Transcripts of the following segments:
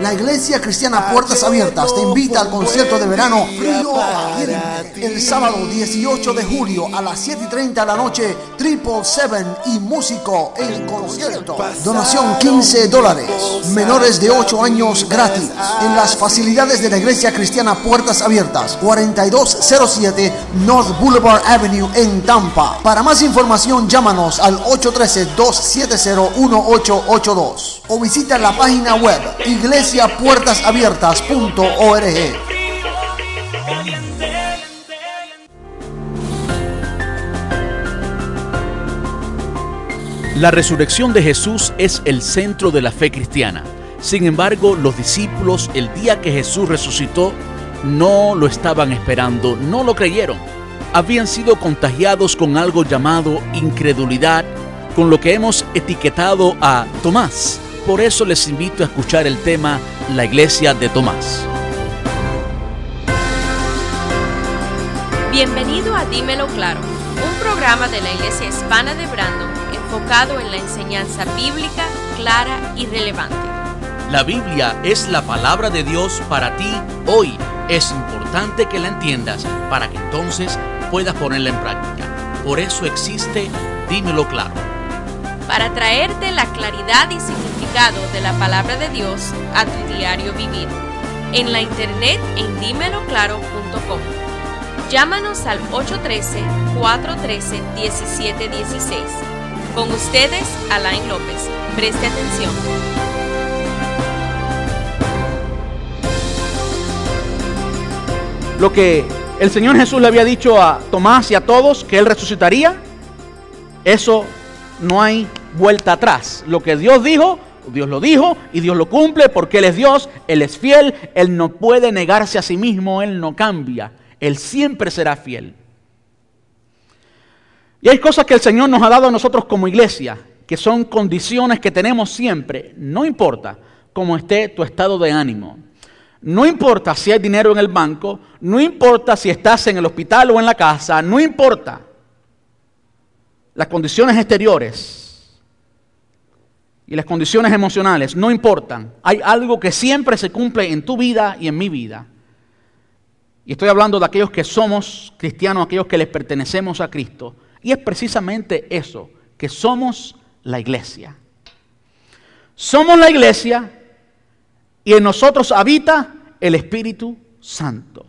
La Iglesia Cristiana Puertas Abiertas te invita al concierto de verano Frío el sábado 18 de julio a las 7 y 30 de la noche. Triple Seven y músico en concierto. Donación 15 dólares. Menores de 8 años gratis. En las facilidades de la Iglesia Cristiana Puertas Abiertas. 4207 North Boulevard Avenue en Tampa. Para más información llámanos al 813-270-1882 o visita la página web iglesiapuertasabiertas.org. La resurrección de Jesús es el centro de la fe cristiana. Sin embargo, los discípulos el día que Jesús resucitó no lo estaban esperando, no lo creyeron. Habían sido contagiados con algo llamado incredulidad, con lo que hemos etiquetado a Tomás. Por eso les invito a escuchar el tema La iglesia de Tomás. Bienvenido a Dímelo Claro, un programa de la Iglesia Hispana de Brandon enfocado en la enseñanza bíblica clara y relevante. La Biblia es la palabra de Dios para ti hoy. Es importante que la entiendas para que entonces puedas ponerla en práctica. Por eso existe Dímelo Claro. Para traerte la claridad y significado de la palabra de Dios a tu diario vivir. En la internet en dímeloclaro.com. Llámanos al 813-413-1716. Con ustedes, Alain López. Preste atención. Lo que el Señor Jesús le había dicho a Tomás y a todos que Él resucitaría, eso no hay vuelta atrás. Lo que Dios dijo, Dios lo dijo y Dios lo cumple porque Él es Dios, Él es fiel, Él no puede negarse a sí mismo, Él no cambia, Él siempre será fiel. Y hay cosas que el Señor nos ha dado a nosotros como iglesia, que son condiciones que tenemos siempre, no importa cómo esté tu estado de ánimo. No importa si hay dinero en el banco, no importa si estás en el hospital o en la casa, no importa. Las condiciones exteriores y las condiciones emocionales no importan. Hay algo que siempre se cumple en tu vida y en mi vida. Y estoy hablando de aquellos que somos cristianos, aquellos que les pertenecemos a Cristo. Y es precisamente eso, que somos la iglesia. Somos la iglesia y en nosotros habita el Espíritu Santo.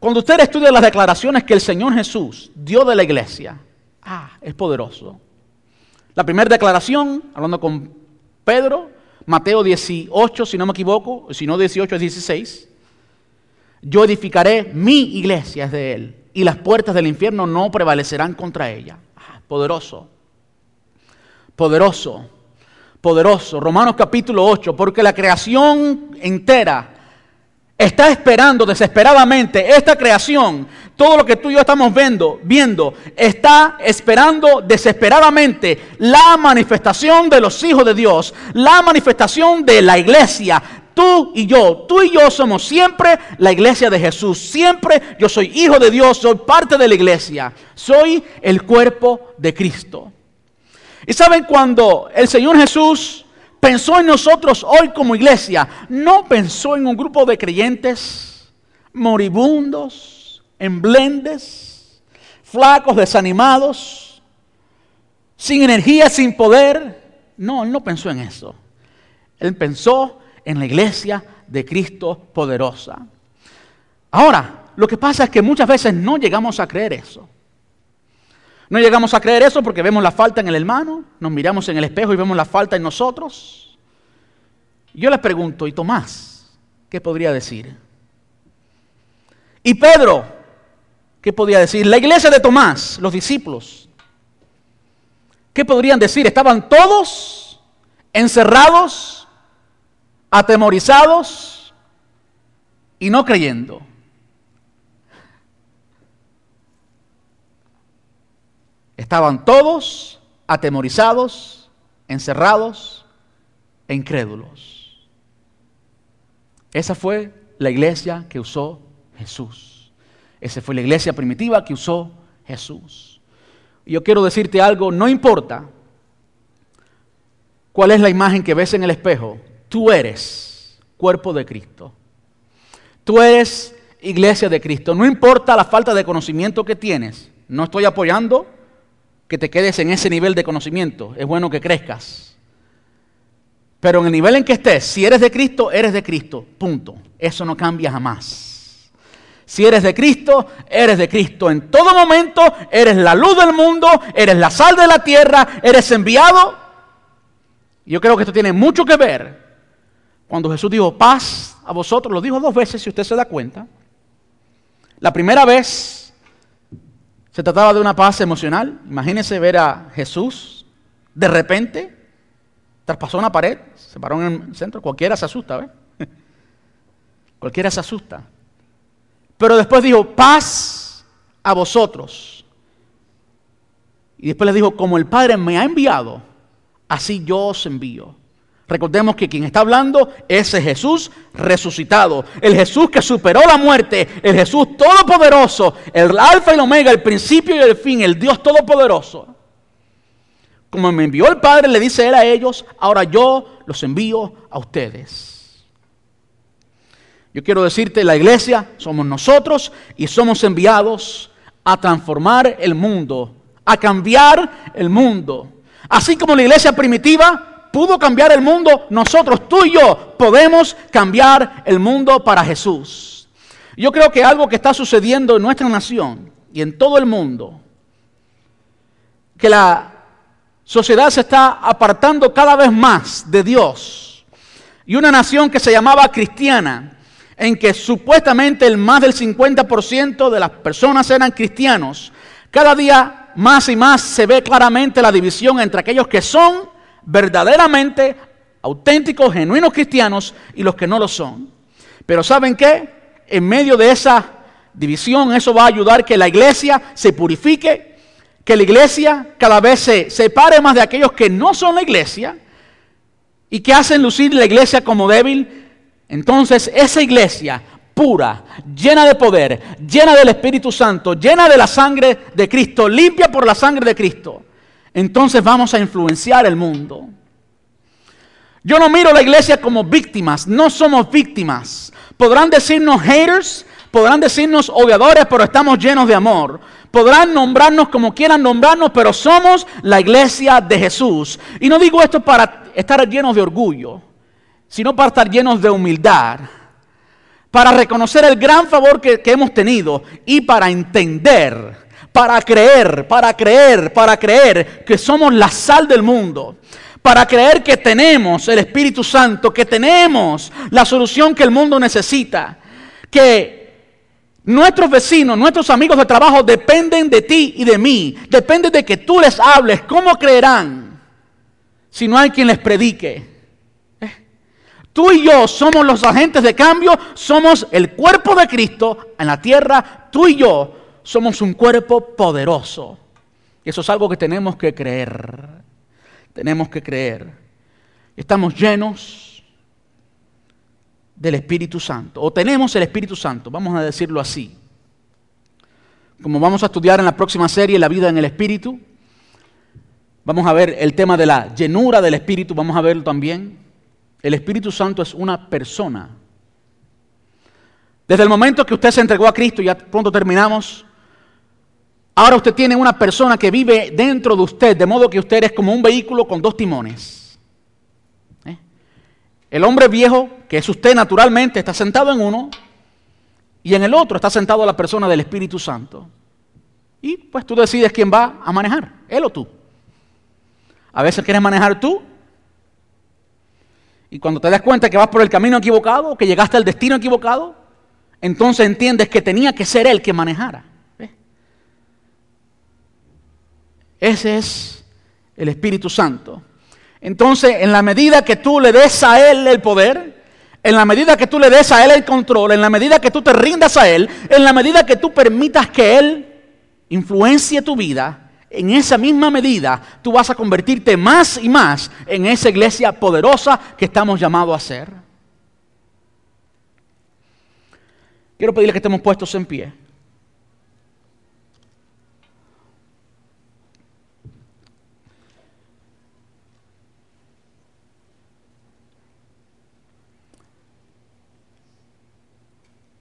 Cuando usted estudia las declaraciones que el Señor Jesús dio de la iglesia, ah, es poderoso. La primera declaración, hablando con Pedro, Mateo 18, si no me equivoco, si no 18 es 16, yo edificaré mi iglesia, es de él, y las puertas del infierno no prevalecerán contra ella. Ah, poderoso, poderoso poderoso. Romanos capítulo 8, porque la creación entera está esperando desesperadamente esta creación, todo lo que tú y yo estamos viendo, viendo, está esperando desesperadamente la manifestación de los hijos de Dios, la manifestación de la iglesia. Tú y yo, tú y yo somos siempre la iglesia de Jesús. Siempre yo soy hijo de Dios, soy parte de la iglesia. Soy el cuerpo de Cristo. Y saben cuando el Señor Jesús pensó en nosotros hoy como iglesia, no pensó en un grupo de creyentes moribundos, emblendes, flacos, desanimados, sin energía, sin poder. No, Él no pensó en eso. Él pensó en la iglesia de Cristo poderosa. Ahora, lo que pasa es que muchas veces no llegamos a creer eso. No llegamos a creer eso porque vemos la falta en el hermano, nos miramos en el espejo y vemos la falta en nosotros. Yo les pregunto, ¿y Tomás qué podría decir? ¿Y Pedro qué podría decir? La iglesia de Tomás, los discípulos, ¿qué podrían decir? Estaban todos encerrados, atemorizados y no creyendo. Estaban todos atemorizados, encerrados e incrédulos. Esa fue la iglesia que usó Jesús. Esa fue la iglesia primitiva que usó Jesús. Y yo quiero decirte algo, no importa cuál es la imagen que ves en el espejo, tú eres cuerpo de Cristo. Tú eres iglesia de Cristo. No importa la falta de conocimiento que tienes. No estoy apoyando que te quedes en ese nivel de conocimiento. Es bueno que crezcas. Pero en el nivel en que estés, si eres de Cristo, eres de Cristo. Punto. Eso no cambia jamás. Si eres de Cristo, eres de Cristo. En todo momento eres la luz del mundo, eres la sal de la tierra, eres enviado. Yo creo que esto tiene mucho que ver. Cuando Jesús dijo paz a vosotros, lo dijo dos veces si usted se da cuenta. La primera vez se trataba de una paz emocional. Imagínese ver a Jesús de repente traspasó una pared, se paró en el centro. Cualquiera se asusta, ¿ves? Cualquiera se asusta. Pero después dijo, paz a vosotros. Y después le dijo, como el Padre me ha enviado, así yo os envío. Recordemos que quien está hablando es el Jesús resucitado, el Jesús que superó la muerte, el Jesús todopoderoso, el alfa y el omega, el principio y el fin, el Dios todopoderoso. Como me envió el Padre, le dice él a ellos, ahora yo los envío a ustedes. Yo quiero decirte, la iglesia somos nosotros y somos enviados a transformar el mundo, a cambiar el mundo. Así como la iglesia primitiva pudo cambiar el mundo, nosotros, tú y yo, podemos cambiar el mundo para Jesús. Yo creo que algo que está sucediendo en nuestra nación y en todo el mundo, que la sociedad se está apartando cada vez más de Dios. Y una nación que se llamaba cristiana, en que supuestamente el más del 50% de las personas eran cristianos, cada día más y más se ve claramente la división entre aquellos que son verdaderamente auténticos, genuinos cristianos y los que no lo son. Pero ¿saben qué? En medio de esa división, eso va a ayudar que la iglesia se purifique, que la iglesia cada vez se separe más de aquellos que no son la iglesia y que hacen lucir la iglesia como débil. Entonces esa iglesia pura, llena de poder, llena del Espíritu Santo, llena de la sangre de Cristo, limpia por la sangre de Cristo, entonces vamos a influenciar el mundo. Yo no miro a la iglesia como víctimas, no somos víctimas. Podrán decirnos haters, podrán decirnos odiadores, pero estamos llenos de amor. Podrán nombrarnos como quieran nombrarnos, pero somos la iglesia de Jesús. Y no digo esto para estar llenos de orgullo, sino para estar llenos de humildad, para reconocer el gran favor que, que hemos tenido y para entender para creer, para creer, para creer que somos la sal del mundo, para creer que tenemos el Espíritu Santo, que tenemos la solución que el mundo necesita, que nuestros vecinos, nuestros amigos de trabajo dependen de ti y de mí, dependen de que tú les hables, ¿cómo creerán si no hay quien les predique? ¿Eh? Tú y yo somos los agentes de cambio, somos el cuerpo de Cristo en la tierra, tú y yo somos un cuerpo poderoso. Eso es algo que tenemos que creer. Tenemos que creer. Estamos llenos del Espíritu Santo. O tenemos el Espíritu Santo, vamos a decirlo así. Como vamos a estudiar en la próxima serie, La vida en el Espíritu, vamos a ver el tema de la llenura del Espíritu, vamos a verlo también. El Espíritu Santo es una persona. Desde el momento que usted se entregó a Cristo, ya pronto terminamos, Ahora usted tiene una persona que vive dentro de usted, de modo que usted es como un vehículo con dos timones. ¿Eh? El hombre viejo, que es usted naturalmente, está sentado en uno y en el otro está sentado la persona del Espíritu Santo. Y pues tú decides quién va a manejar, él o tú. A veces quieres manejar tú y cuando te das cuenta que vas por el camino equivocado, que llegaste al destino equivocado, entonces entiendes que tenía que ser él que manejara. Ese es el Espíritu Santo. Entonces, en la medida que tú le des a Él el poder, en la medida que tú le des a Él el control, en la medida que tú te rindas a Él, en la medida que tú permitas que Él influencie tu vida, en esa misma medida tú vas a convertirte más y más en esa iglesia poderosa que estamos llamados a ser. Quiero pedirle que estemos puestos en pie.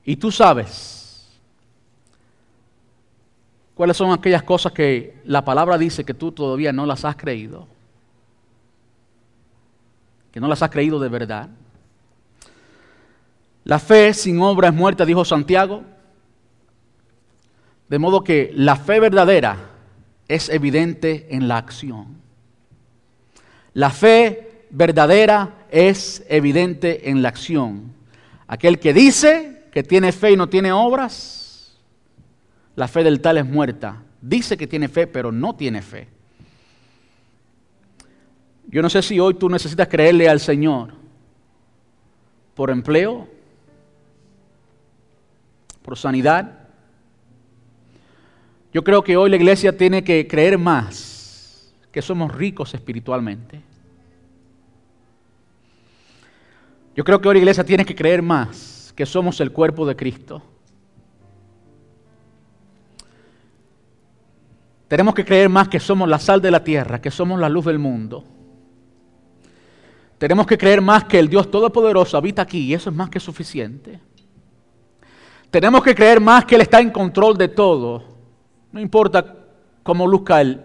Y tú sabes cuáles son aquellas cosas que la palabra dice que tú todavía no las has creído. Que no las has creído de verdad. La fe sin obra es muerta, dijo Santiago. De modo que la fe verdadera es evidente en la acción. La fe verdadera es evidente en la acción. Aquel que dice que tiene fe y no tiene obras, la fe del tal es muerta. Dice que tiene fe, pero no tiene fe. Yo no sé si hoy tú necesitas creerle al Señor por empleo, por sanidad. Yo creo que hoy la iglesia tiene que creer más que somos ricos espiritualmente. Yo creo que hoy la iglesia tiene que creer más que somos el cuerpo de Cristo. Tenemos que creer más que somos la sal de la tierra, que somos la luz del mundo. Tenemos que creer más que el Dios Todopoderoso habita aquí y eso es más que suficiente. Tenemos que creer más que Él está en control de todo. No importa cómo luzca el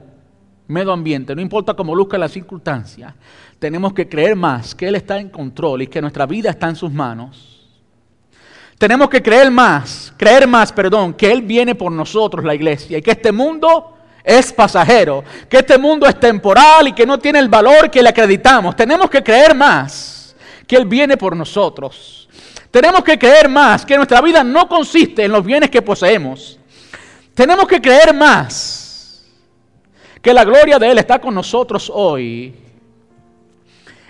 medio ambiente, no importa cómo luzca la circunstancia. Tenemos que creer más que Él está en control y que nuestra vida está en sus manos. Tenemos que creer más, creer más, perdón, que Él viene por nosotros, la iglesia, y que este mundo es pasajero, que este mundo es temporal y que no tiene el valor que le acreditamos. Tenemos que creer más que Él viene por nosotros. Tenemos que creer más que nuestra vida no consiste en los bienes que poseemos. Tenemos que creer más que la gloria de Él está con nosotros hoy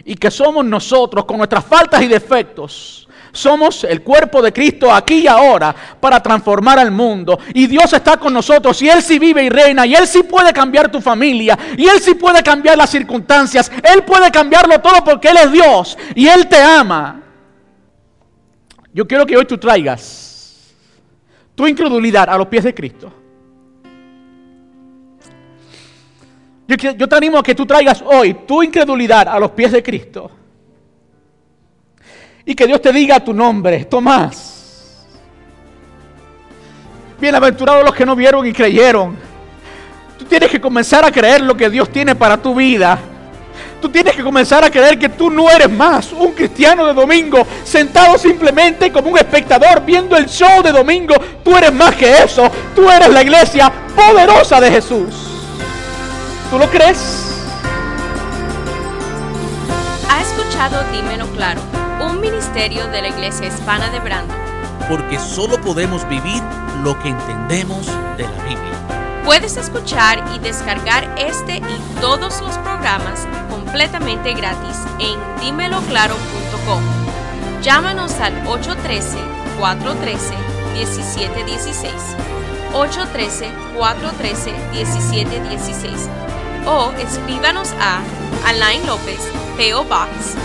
y que somos nosotros con nuestras faltas y defectos. Somos el cuerpo de Cristo aquí y ahora para transformar al mundo. Y Dios está con nosotros y Él sí vive y reina y Él sí puede cambiar tu familia y Él sí puede cambiar las circunstancias. Él puede cambiarlo todo porque Él es Dios y Él te ama. Yo quiero que hoy tú traigas tu incredulidad a los pies de Cristo. Yo, te animo a que tú traigas hoy tu incredulidad a los pies de Cristo. Y que Dios te diga tu nombre, Tomás. Bienaventurados los que no vieron y creyeron. Tú tienes que comenzar a creer lo que Dios tiene para tu vida. Tú tienes que comenzar a creer que tú no eres más un cristiano de domingo, sentado simplemente como un espectador viendo el show de domingo. Tú eres más que eso. Tú eres la iglesia poderosa de Jesús. ¿Tú lo crees? Ha escuchado Dímelo Claro, un ministerio de la iglesia hispana de Brando. Porque solo podemos vivir lo que entendemos de la Biblia. Puedes escuchar y descargar este y todos los programas completamente gratis en dímeloclaro.com. Llámanos al 813-413-1716. 813-413-1716 o escríbanos a Alain López, PO Box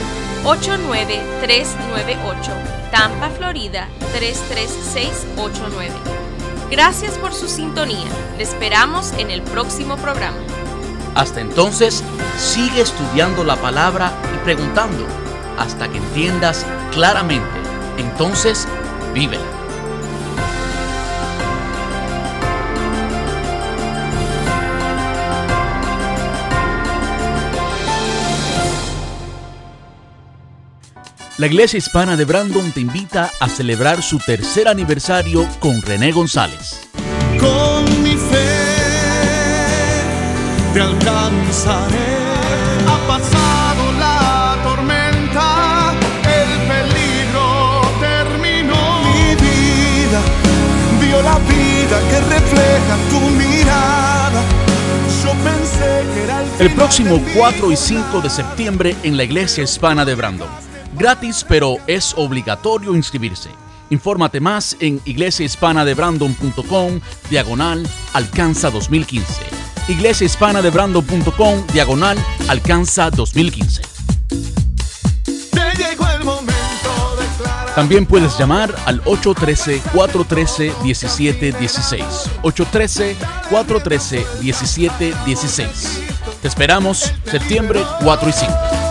89398, Tampa, Florida 33689. Gracias por su sintonía. Le esperamos en el próximo programa. Hasta entonces, sigue estudiando la palabra y preguntando hasta que entiendas claramente. Entonces, vívela. La Iglesia Hispana de Brandon te invita a celebrar su tercer aniversario con René González. Con mi fe te alcanzaré. Ha pasado la tormenta, el peligro terminó. Mi vida vio la vida que refleja tu mirada. Yo pensé que era el, El próximo 4 y 5 de septiembre en la Iglesia Hispana de Brandon. Gratis, pero es obligatorio inscribirse. Infórmate más en iglesiahispanadebrandon.com diagonal alcanza 2015. iglesiahispanadebrandon.com diagonal alcanza 2015. Te llegó el momento de declarar. También puedes llamar al 813-413-1716. 813-413-1716. Te esperamos septiembre 4 y 5.